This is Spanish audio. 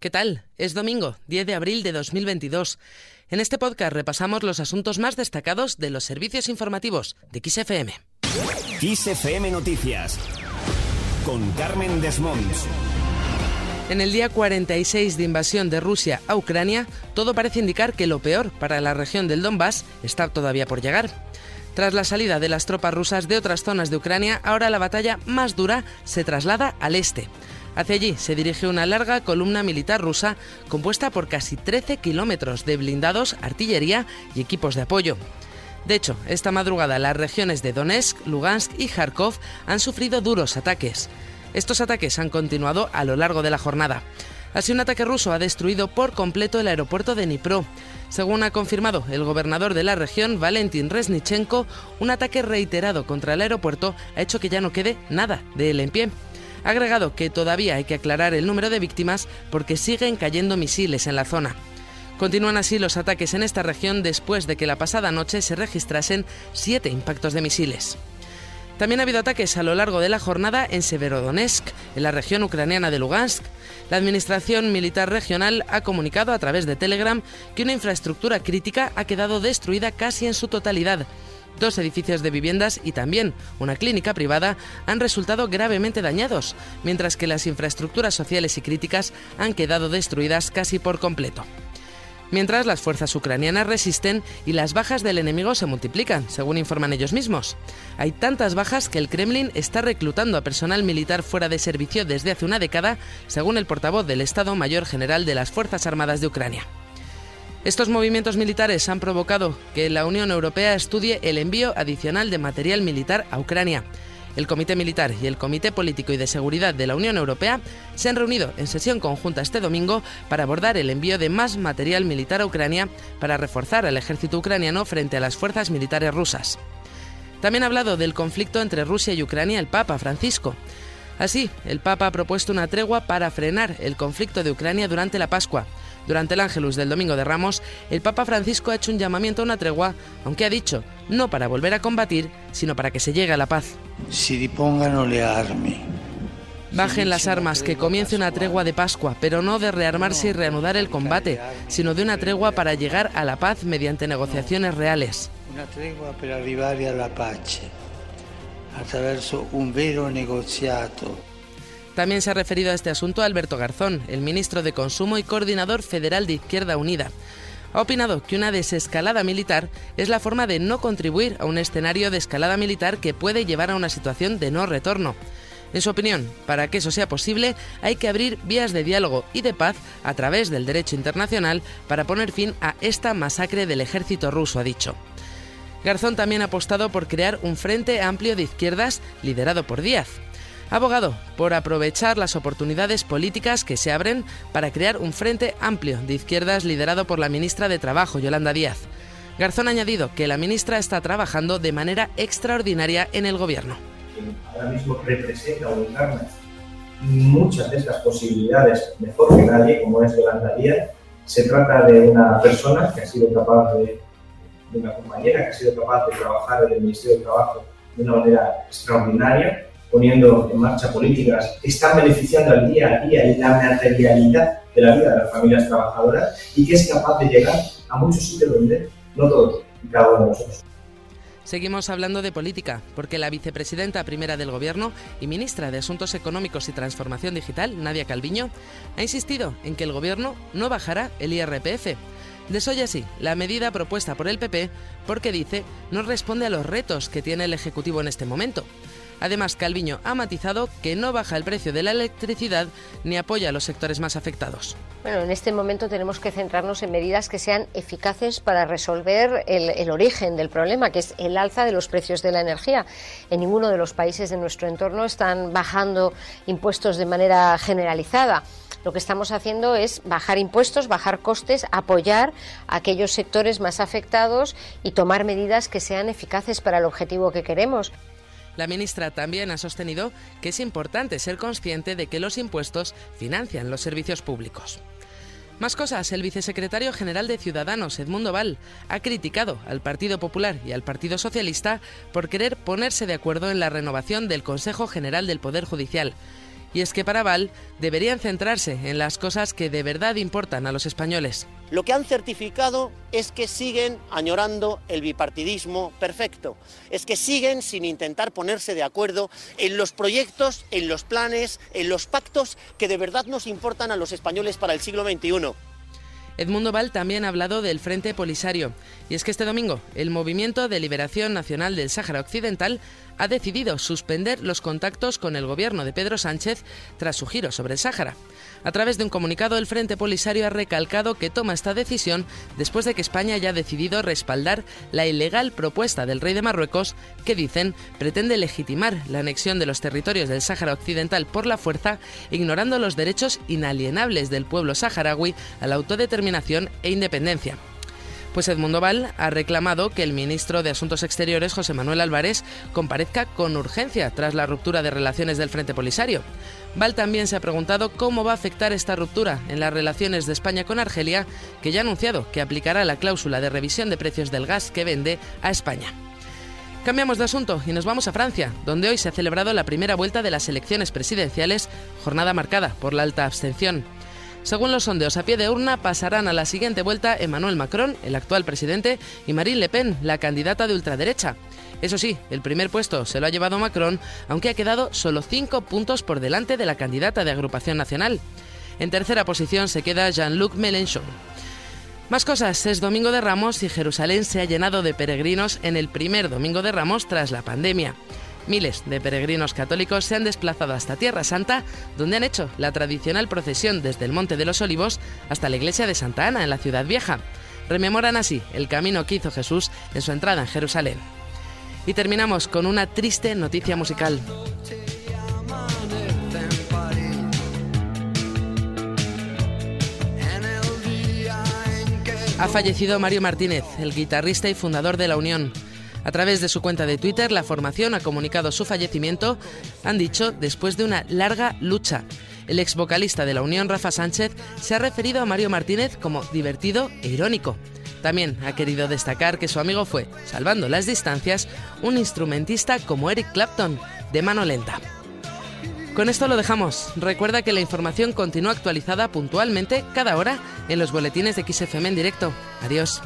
¿Qué tal? Es domingo, 10 de abril de 2022. En este podcast repasamos los asuntos más destacados de los servicios informativos de XFM. XFM Noticias con Carmen Desmonts. En el día 46 de invasión de Rusia a Ucrania, todo parece indicar que lo peor para la región del Donbass está todavía por llegar. Tras la salida de las tropas rusas de otras zonas de Ucrania, ahora la batalla más dura se traslada al este. Hacia allí se dirige una larga columna militar rusa compuesta por casi 13 kilómetros de blindados, artillería y equipos de apoyo. De hecho, esta madrugada las regiones de Donetsk, Lugansk y Kharkov han sufrido duros ataques. Estos ataques han continuado a lo largo de la jornada. Así, un ataque ruso ha destruido por completo el aeropuerto de Dnipro. Según ha confirmado el gobernador de la región, Valentin Resnichenko, un ataque reiterado contra el aeropuerto ha hecho que ya no quede nada de él en pie. Ha agregado que todavía hay que aclarar el número de víctimas porque siguen cayendo misiles en la zona. Continúan así los ataques en esta región después de que la pasada noche se registrasen siete impactos de misiles. También ha habido ataques a lo largo de la jornada en Severodonetsk, en la región ucraniana de Lugansk. La Administración Militar Regional ha comunicado a través de Telegram que una infraestructura crítica ha quedado destruida casi en su totalidad. Dos edificios de viviendas y también una clínica privada han resultado gravemente dañados, mientras que las infraestructuras sociales y críticas han quedado destruidas casi por completo mientras las fuerzas ucranianas resisten y las bajas del enemigo se multiplican, según informan ellos mismos. Hay tantas bajas que el Kremlin está reclutando a personal militar fuera de servicio desde hace una década, según el portavoz del Estado Mayor General de las Fuerzas Armadas de Ucrania. Estos movimientos militares han provocado que la Unión Europea estudie el envío adicional de material militar a Ucrania. El Comité Militar y el Comité Político y de Seguridad de la Unión Europea se han reunido en sesión conjunta este domingo para abordar el envío de más material militar a Ucrania para reforzar al ejército ucraniano frente a las fuerzas militares rusas. También ha hablado del conflicto entre Rusia y Ucrania el Papa Francisco. Así, el Papa ha propuesto una tregua para frenar el conflicto de Ucrania durante la Pascua. Durante el Ángelus del Domingo de Ramos, el Papa Francisco ha hecho un llamamiento a una tregua, aunque ha dicho no para volver a combatir, sino para que se llegue a la paz. Si dispongan le armi. Bajen las armas, que comience una tregua de Pascua, pero no de rearmarse y reanudar el combate, sino de una tregua para llegar a la paz mediante negociaciones reales. Una tregua para arribar a la pace, attraverso un vero negoziato. También se ha referido a este asunto Alberto Garzón, el ministro de Consumo y coordinador federal de Izquierda Unida ha opinado que una desescalada militar es la forma de no contribuir a un escenario de escalada militar que puede llevar a una situación de no retorno. En su opinión, para que eso sea posible, hay que abrir vías de diálogo y de paz a través del derecho internacional para poner fin a esta masacre del ejército ruso, ha dicho. Garzón también ha apostado por crear un frente amplio de izquierdas liderado por Díaz abogado por aprovechar las oportunidades políticas que se abren para crear un frente amplio de izquierdas liderado por la ministra de Trabajo, Yolanda Díaz. Garzón ha añadido que la ministra está trabajando de manera extraordinaria en el gobierno. Ahora mismo representa o encarna muchas de estas posibilidades mejor que nadie, como es Yolanda Díaz. Se trata de una persona que ha sido capaz de, de una compañera que ha sido capaz de trabajar en el Ministerio de Trabajo de una manera extraordinaria poniendo en marcha políticas que están beneficiando al día a día y la materialidad de la vida de las familias trabajadoras y que es capaz de llegar a muchos sitios donde no todos y. Seguimos hablando de política, porque la vicepresidenta primera del Gobierno y ministra de Asuntos Económicos y Transformación Digital, Nadia Calviño, ha insistido en que el Gobierno no bajará el IRPF. Desoye así la medida propuesta por el PP porque dice no responde a los retos que tiene el Ejecutivo en este momento. Además, Calviño ha matizado que no baja el precio de la electricidad ni apoya a los sectores más afectados. Bueno, en este momento tenemos que centrarnos en medidas que sean eficaces para resolver el, origen del problema, que es el alza de los precios de la energía. En ninguno de los países de nuestro entorno están bajando impuestos de manera generalizada lo que estamos haciendo es bajar impuestos, bajar costes, apoyar a aquellos sectores más afectados y tomar medidas que sean eficaces para el objetivo que queremos. La ministra también ha sostenido que es importante ser consciente de que los impuestos financian los servicios públicos. Más cosas, el vicesecretario general de Ciudadanos, Edmundo Val, ha criticado al Partido Popular y al Partido Socialista por querer ponerse de acuerdo en la renovación del Consejo General del Poder Judicial Y es que para Val deberían centrarse en las cosas que de verdad importan a los españoles. Lo que han certificado es que siguen añorando el bipartidismo perfecto, es que siguen sin intentar ponerse de acuerdo en los proyectos, en los planes, en los pactos que de verdad nos importan a los españoles para el siglo XXI. Edmundo Val también ha hablado del Frente Polisario. Y es que este domingo el Movimiento de Liberación Nacional del Sáhara Occidental ha decidido suspender los contactos con el gobierno de Pedro Sánchez tras su giro sobre el Sáhara. A través de un comunicado, el Frente Polisario ha recalcado que toma esta decisión después de que España haya decidido respaldar la ilegal propuesta del rey de Marruecos que, dicen, pretende legitimar la anexión de los territorios del Sáhara Occidental por la fuerza, ignorando los derechos inalienables del pueblo saharaui a la autodeterminación e independencia. Pues Edmundo Val ha reclamado que el ministro de Asuntos Exteriores, José Manuel Álvarez, comparezca con urgencia tras la ruptura de relaciones del Frente Polisario. Val también se ha preguntado cómo va a afectar esta ruptura en las relaciones de España con Argelia, que ya ha anunciado que aplicará la cláusula de revisión de precios del gas que vende a España. Cambiamos de asunto y nos vamos a Francia, donde hoy se ha celebrado la primera vuelta de las elecciones presidenciales, jornada marcada por la alta abstención. Según los sondeos a pie de urna, pasarán a la siguiente vuelta Emmanuel Macron, el actual presidente, y Marine Le Pen, la candidata de ultraderecha. Eso sí, el primer puesto se lo ha llevado Macron, aunque ha quedado solo cinco puntos por delante de la candidata de Agrupación Nacional. En tercera posición se queda Jean-Luc Mélenchon. Más cosas, es Domingo de Ramos y Jerusalén se ha llenado de peregrinos en el primer Domingo de Ramos tras la pandemia. Miles de peregrinos católicos se han desplazado hasta Tierra Santa, donde han hecho la tradicional procesión desde el Monte de los Olivos hasta la iglesia de Santa Ana en la ciudad vieja. Rememoran así el camino que hizo Jesús en su entrada en Jerusalén. Y terminamos con una triste noticia musical. Ha fallecido Mario Martínez, el guitarrista y fundador de La Unión. A través de su cuenta de Twitter, la formación ha comunicado su fallecimiento, han dicho, después de una larga lucha. El ex vocalista de la Unión, Rafa Sánchez, se ha referido a Mario Martínez como divertido e irónico. También ha querido destacar que su amigo fue, salvando las distancias, un instrumentista como Eric Clapton, de mano lenta. Con esto lo dejamos. Recuerda que la información continúa actualizada puntualmente cada hora en los boletines de XFM en directo. Adiós.